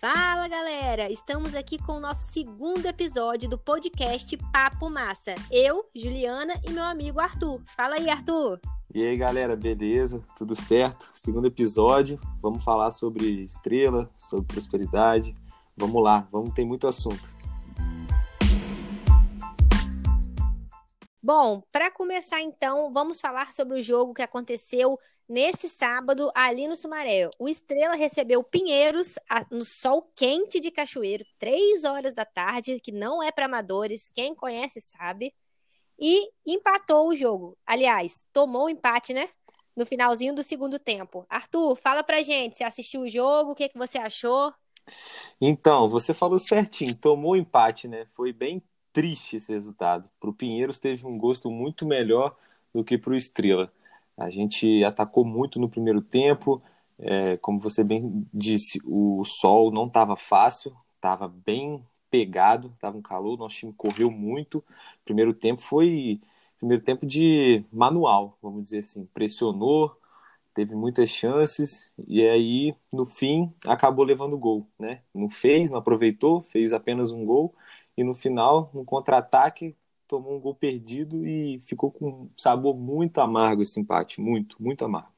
Fala galera! Estamos aqui com o nosso segundo episódio do podcast Papo Massa. Eu, Juliana e meu amigo Arthur. Fala aí, Arthur! E aí galera, beleza? Tudo certo? Segundo episódio, vamos falar sobre estrela, sobre prosperidade. Vamos lá, vamos ter muito assunto. Bom, para começar então, vamos falar sobre o jogo que aconteceu nesse sábado ali no Sumaré. O Estrela recebeu Pinheiros no sol quente de Cachoeiro, três horas da tarde, que não é para amadores, quem conhece sabe, e empatou o jogo. Aliás, tomou o empate, né? No finalzinho do segundo tempo. Arthur, fala pra gente, você assistiu o jogo, o que, que você achou? Então, você falou certinho, tomou empate, né? Foi bem triste esse resultado. Para o Pinheiros teve um gosto muito melhor do que para o Estrela. A gente atacou muito no primeiro tempo, é, como você bem disse, o sol não estava fácil, estava bem pegado, estava um calor, nosso time correu muito. Primeiro tempo foi primeiro tempo de manual, vamos dizer assim, pressionou, teve muitas chances e aí no fim acabou levando gol, né? Não fez, não aproveitou, fez apenas um gol e no final, no contra-ataque, tomou um gol perdido e ficou com um sabor muito amargo esse empate, muito, muito amargo.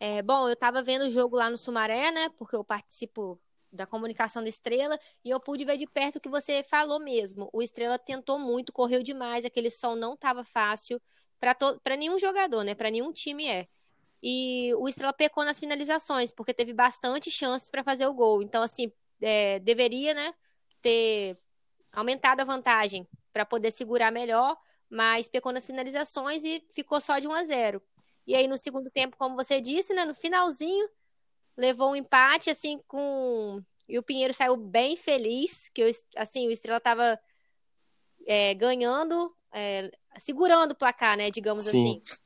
É, bom, eu estava vendo o jogo lá no Sumaré, né? Porque eu participo da comunicação da Estrela e eu pude ver de perto o que você falou mesmo. O Estrela tentou muito, correu demais, aquele sol não estava fácil para nenhum jogador, né? Para nenhum time é e o Estrela pecou nas finalizações, porque teve bastante chances para fazer o gol. Então, assim, é, deveria né, ter aumentado a vantagem para poder segurar melhor, mas pecou nas finalizações e ficou só de 1 a 0. E aí, no segundo tempo, como você disse, né, no finalzinho, levou um empate, assim, com. E o Pinheiro saiu bem feliz, que assim, o Estrela estava é, ganhando, é, segurando o placar, né, digamos Sim. assim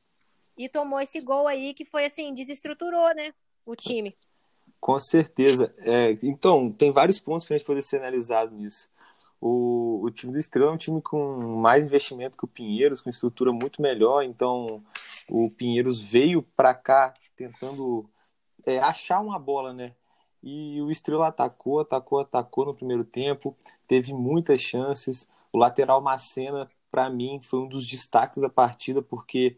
e tomou esse gol aí que foi assim, desestruturou, né, o time. Com certeza. É, então, tem vários pontos para a gente poder ser analisado nisso. O, o time do Estrela é um time com mais investimento que o Pinheiros, com estrutura muito melhor. Então, o Pinheiros veio para cá tentando é, achar uma bola, né? E o Estrela atacou, atacou, atacou no primeiro tempo, teve muitas chances. O lateral Macena, para mim, foi um dos destaques da partida, porque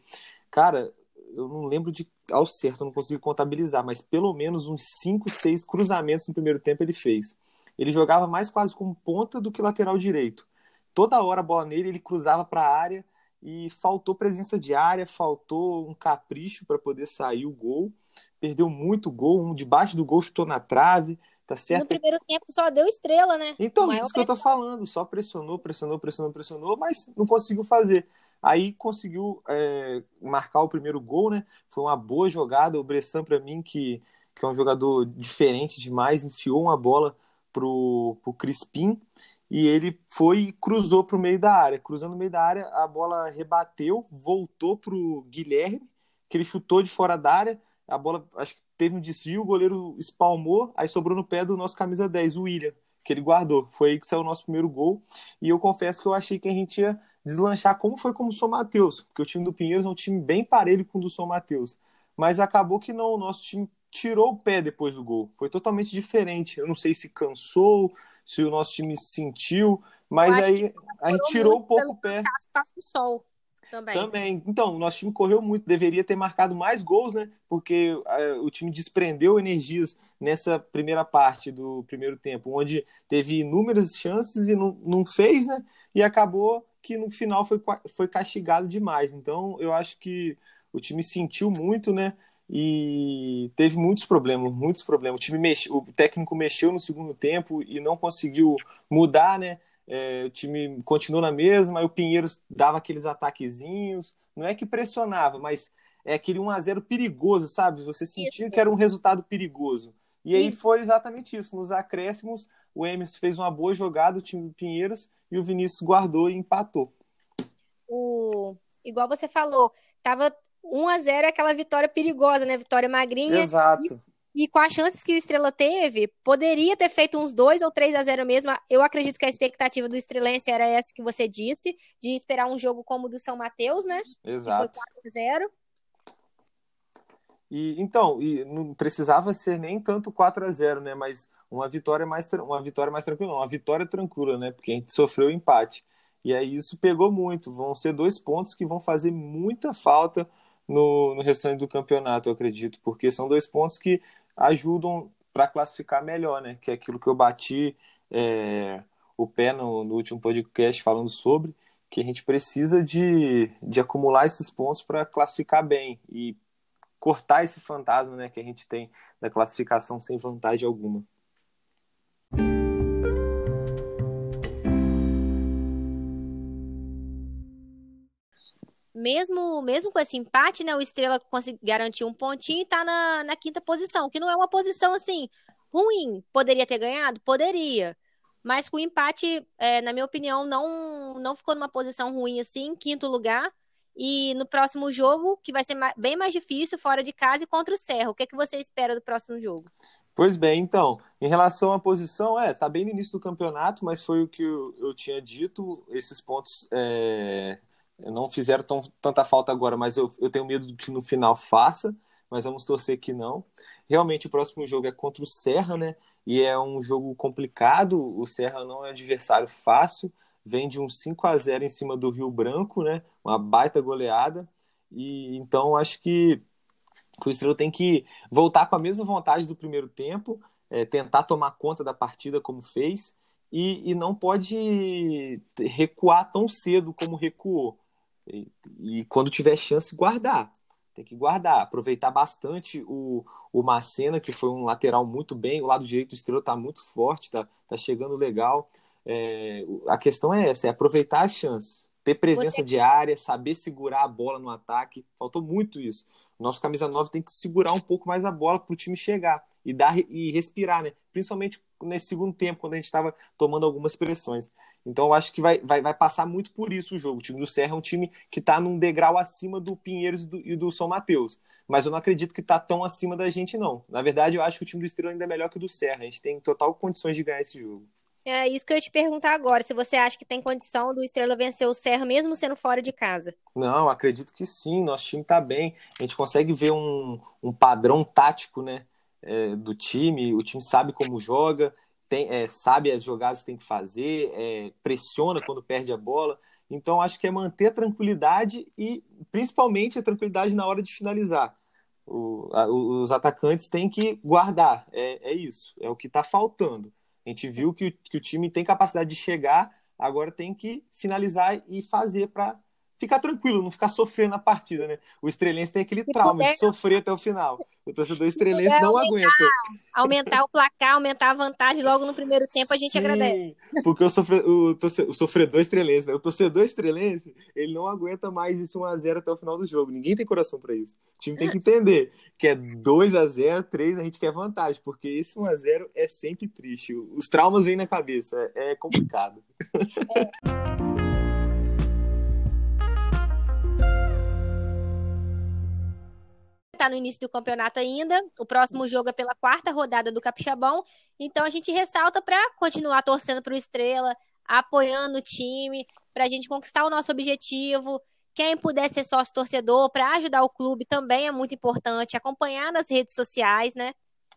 Cara, eu não lembro de ao certo, eu não consigo contabilizar, mas pelo menos uns 5, 6 cruzamentos no primeiro tempo ele fez. Ele jogava mais quase como ponta do que lateral direito. Toda hora a bola nele, ele cruzava para a área e faltou presença de área, faltou um capricho para poder sair o gol. Perdeu muito gol, um debaixo do gol chutou na trave, tá certo? No primeiro tempo só deu estrela, né? Então, isso que eu tô falando, só pressionou, pressionou, pressionou, pressionou, mas não conseguiu fazer. Aí conseguiu é, marcar o primeiro gol, né? Foi uma boa jogada. O Bressan, para mim, que, que é um jogador diferente demais, enfiou uma bola pro, pro Crispim e ele foi e cruzou para o meio da área. Cruzando no meio da área, a bola rebateu, voltou pro Guilherme, que ele chutou de fora da área. A bola, acho que teve um desvio, o goleiro espalmou, aí sobrou no pé do nosso camisa 10, o William, que ele guardou. Foi aí que saiu o nosso primeiro gol. E eu confesso que eu achei que a gente ia deslanchar como foi como o São Mateus, porque o time do Pinheiros é um time bem parelho com o do São Mateus. Mas acabou que não, o nosso time tirou o pé depois do gol. Foi totalmente diferente. Eu não sei se cansou, se o nosso time sentiu, mas aí a gente tirou um pouco o pé. do sol. Também. Também. Então, o nosso time correu muito, deveria ter marcado mais gols, né? Porque é, o time desprendeu energias nessa primeira parte do primeiro tempo, onde teve inúmeras chances e não, não fez, né? E acabou que no final foi, foi castigado demais. Então, eu acho que o time sentiu muito, né? E teve muitos problemas, muitos problemas. O time mexe, o técnico mexeu no segundo tempo e não conseguiu mudar, né? É, o time continuou na mesma, aí o Pinheiros dava aqueles ataquezinhos, não é que pressionava, mas é aquele 1 a 0 perigoso, sabe? Você sentia isso. que era um resultado perigoso. E aí foi exatamente isso. Nos acréscimos, o Emerson fez uma boa jogada, o time do Pinheiros, e o Vinícius guardou e empatou. O... Igual você falou, tava 1 a 0 aquela vitória perigosa, né? Vitória magrinha. Exato. E, e, com as chances que o Estrela teve, poderia ter feito uns 2 ou 3 a 0 mesmo. Eu acredito que a expectativa do Estrelense era essa que você disse, de esperar um jogo como o do São Mateus, né? Exato. Que foi 4 a 0 E, então, e não precisava ser nem tanto 4 a 0 né? Mas uma vitória mais, uma vitória mais tranquila, uma vitória tranquila, né? Porque a gente sofreu empate. E aí isso pegou muito. Vão ser dois pontos que vão fazer muita falta no, no restante do campeonato, eu acredito, porque são dois pontos que ajudam para classificar melhor, né? Que é aquilo que eu bati é, o pé no, no último podcast falando sobre, que a gente precisa de, de acumular esses pontos para classificar bem. E cortar esse fantasma né, que a gente tem da classificação sem vantagem alguma. Mesmo, mesmo com esse empate, né, o Estrela conseguiu garantir um pontinho e está na, na quinta posição, que não é uma posição assim ruim. Poderia ter ganhado? Poderia. Mas com o empate, é, na minha opinião, não, não ficou numa posição ruim assim, quinto lugar. E no próximo jogo, que vai ser bem mais difícil, fora de casa e contra o Serra. O que, é que você espera do próximo jogo? Pois bem, então, em relação à posição, é, tá bem no início do campeonato, mas foi o que eu, eu tinha dito, esses pontos é, não fizeram tão, tanta falta agora, mas eu, eu tenho medo que no final faça, mas vamos torcer que não. Realmente o próximo jogo é contra o Serra, né? E é um jogo complicado, o Serra não é adversário fácil, vem de um 5 a 0 em cima do Rio Branco, né? Uma baita goleada. E então acho que, o Estrela tem que voltar com a mesma vontade do primeiro tempo, é, tentar tomar conta da partida como fez e, e não pode recuar tão cedo como recuou. E, e, quando tiver chance, guardar. Tem que guardar, aproveitar bastante o, o Macena, que foi um lateral muito bem. O lado direito do Estrela está muito forte, está tá chegando legal. É, a questão é essa, é aproveitar as chances, ter presença Você... de área, saber segurar a bola no ataque. Faltou muito isso. Nosso camisa 9 tem que segurar um pouco mais a bola para o time chegar e dar e respirar, né? Principalmente nesse segundo tempo, quando a gente estava tomando algumas pressões. Então eu acho que vai, vai, vai passar muito por isso o jogo. O time do Serra é um time que está num degrau acima do Pinheiros e do, e do São Mateus. Mas eu não acredito que está tão acima da gente, não. Na verdade, eu acho que o time do Estrela ainda é melhor que o do Serra. A gente tem total condições de ganhar esse jogo. É isso que eu ia te perguntar agora, se você acha que tem condição do Estrela vencer o Serra mesmo sendo fora de casa. Não, acredito que sim, nosso time está bem. A gente consegue ver um, um padrão tático né, é, do time, o time sabe como joga, tem, é, sabe as jogadas que tem que fazer, é, pressiona quando perde a bola. Então, acho que é manter a tranquilidade e, principalmente, a tranquilidade na hora de finalizar. O, a, os atacantes têm que guardar, é, é isso, é o que está faltando. A gente viu que, que o time tem capacidade de chegar, agora tem que finalizar e fazer para ficar tranquilo, não ficar sofrendo na partida, né? O estrelense tem aquele trauma puder, de sofrer até o final. O torcedor estrelense não aumentar, aguenta. Aumentar o placar, aumentar a vantagem logo no primeiro tempo, a gente Sim, agradece. Porque o, sofre, o, torce, o sofredor estrelense, né? O torcedor estrelense, ele não aguenta mais isso 1x0 até o final do jogo. Ninguém tem coração para isso. O time tem que entender que é 2x0, 3 a gente quer vantagem, porque esse 1x0 é sempre triste. Os traumas vêm na cabeça, é, é complicado. É. está no início do campeonato ainda. O próximo jogo é pela quarta rodada do Capixabão. Então a gente ressalta para continuar torcendo para o Estrela, apoiando o time, para a gente conquistar o nosso objetivo. Quem puder ser sócio torcedor para ajudar o clube também é muito importante. Acompanhar nas redes sociais, né?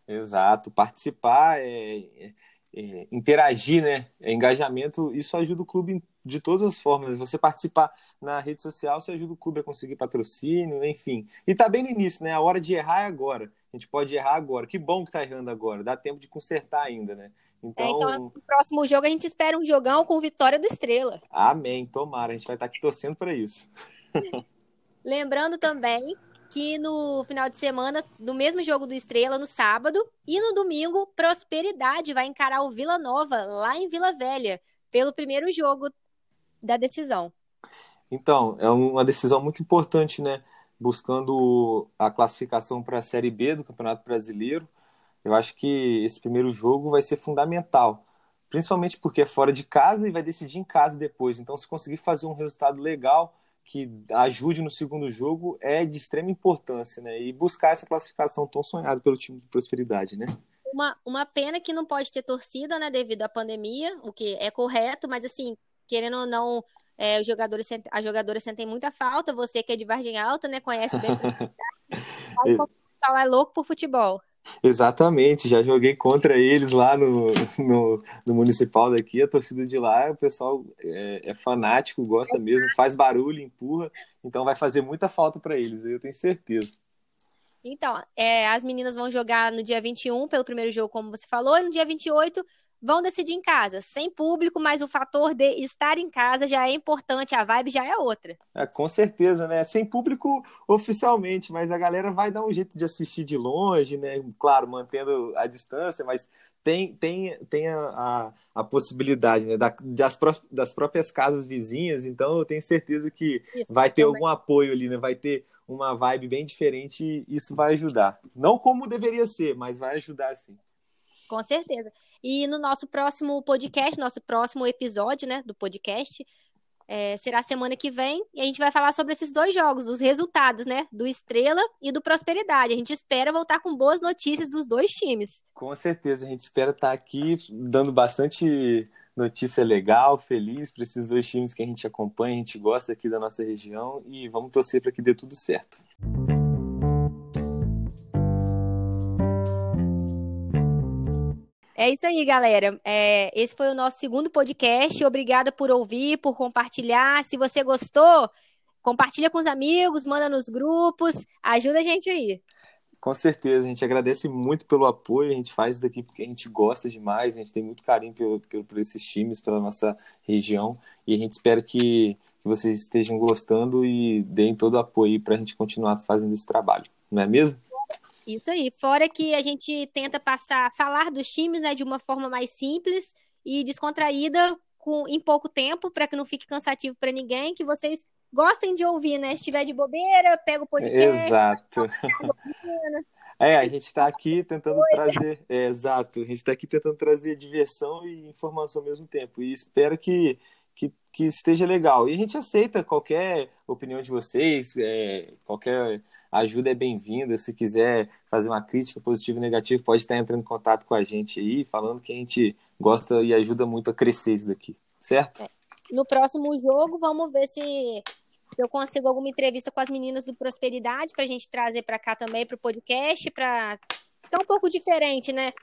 Exato, participar, é, é, é, interagir, né? É, engajamento, isso ajuda o clube de todas as formas. Você participar na rede social, você ajuda o clube a conseguir patrocínio, enfim. E tá bem no início, né? A hora de errar é agora. A gente pode errar agora. Que bom que tá errando agora. Dá tempo de consertar ainda, né? Então, é, então no próximo jogo a gente espera um jogão com vitória do Estrela. Amém, tomara. A gente vai estar tá aqui torcendo para isso. Lembrando também que no final de semana, no mesmo jogo do Estrela, no sábado, e no domingo, Prosperidade vai encarar o Vila Nova, lá em Vila Velha, pelo primeiro jogo da decisão. Então, é uma decisão muito importante, né? Buscando a classificação para a Série B do Campeonato Brasileiro. Eu acho que esse primeiro jogo vai ser fundamental, principalmente porque é fora de casa e vai decidir em casa depois. Então, se conseguir fazer um resultado legal que ajude no segundo jogo, é de extrema importância, né? E buscar essa classificação tão sonhada pelo time de prosperidade, né? Uma, uma pena que não pode ter torcida, né, devido à pandemia, o que é correto, mas assim, querendo ou não, é, os jogadores, as jogadoras sentem muita falta. Você que é de Vargem Alta, né? Conhece bem sabe como pessoal é louco por futebol. Exatamente, já joguei contra eles lá no, no, no, municipal daqui, a torcida de lá, o pessoal é, é, fanático, gosta mesmo, faz barulho, empurra, então vai fazer muita falta para eles, eu tenho certeza. Então, é, as meninas vão jogar no dia 21 pelo primeiro jogo, como você falou, e no dia 28 vão decidir em casa, sem público, mas o fator de estar em casa já é importante, a vibe já é outra. É, com certeza, né? Sem público oficialmente, mas a galera vai dar um jeito de assistir de longe, né? Claro, mantendo a distância, mas tem, tem, tem a, a, a possibilidade né? Da, das, das próprias casas vizinhas, então eu tenho certeza que Isso, vai ter também. algum apoio ali, né? Vai ter uma vibe bem diferente e isso vai ajudar. Não como deveria ser, mas vai ajudar sim. Com certeza. E no nosso próximo podcast, nosso próximo episódio, né, do podcast, é, será semana que vem, e a gente vai falar sobre esses dois jogos, os resultados, né? Do Estrela e do Prosperidade. A gente espera voltar com boas notícias dos dois times. Com certeza, a gente espera estar aqui dando bastante notícia legal, feliz para esses dois times que a gente acompanha, a gente gosta aqui da nossa região e vamos torcer para que dê tudo certo. É isso aí, galera. É, esse foi o nosso segundo podcast. Obrigada por ouvir, por compartilhar. Se você gostou, compartilha com os amigos, manda nos grupos, ajuda a gente aí. Com certeza, a gente agradece muito pelo apoio, a gente faz isso daqui porque a gente gosta demais, a gente tem muito carinho por, por, por esses times, pela nossa região, e a gente espera que, que vocês estejam gostando e deem todo o apoio para a gente continuar fazendo esse trabalho, não é mesmo? Isso aí. Fora que a gente tenta passar, falar dos times, né, de uma forma mais simples e descontraída, com, em pouco tempo, para que não fique cansativo para ninguém, que vocês gostem de ouvir, né? Se estiver de bobeira, pega o podcast. Exato. É, a gente está aqui tentando trazer. É, exato, a gente está aqui tentando trazer diversão e informação ao mesmo tempo. E espero que, que, que esteja legal. E a gente aceita qualquer opinião de vocês, é, qualquer ajuda é bem-vinda. Se quiser fazer uma crítica positiva e negativa, pode estar entrando em contato com a gente aí, falando que a gente gosta e ajuda muito a crescer isso daqui, certo? É. No próximo jogo, vamos ver se, se eu consigo alguma entrevista com as meninas do Prosperidade para a gente trazer para cá também para o podcast, para ficar um pouco diferente, né?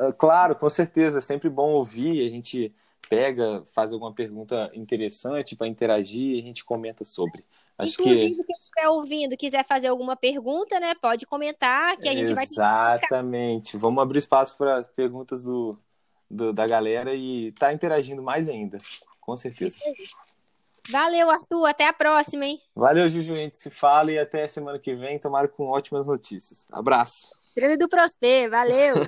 É, claro, com certeza. É sempre bom ouvir. A gente pega, faz alguma pergunta interessante para interagir e a gente comenta sobre. Acho Inclusive, que... quem estiver ouvindo quiser fazer alguma pergunta, né? Pode comentar que a gente Exatamente. vai Exatamente. Vamos abrir espaço para as perguntas do, do, da galera e tá interagindo mais ainda. Com certeza. Valeu, Arthur. Até a próxima, hein? Valeu, Juju. A gente se fala e até semana que vem. Tomara com ótimas notícias. Abraço. Treino do Prosper. Valeu.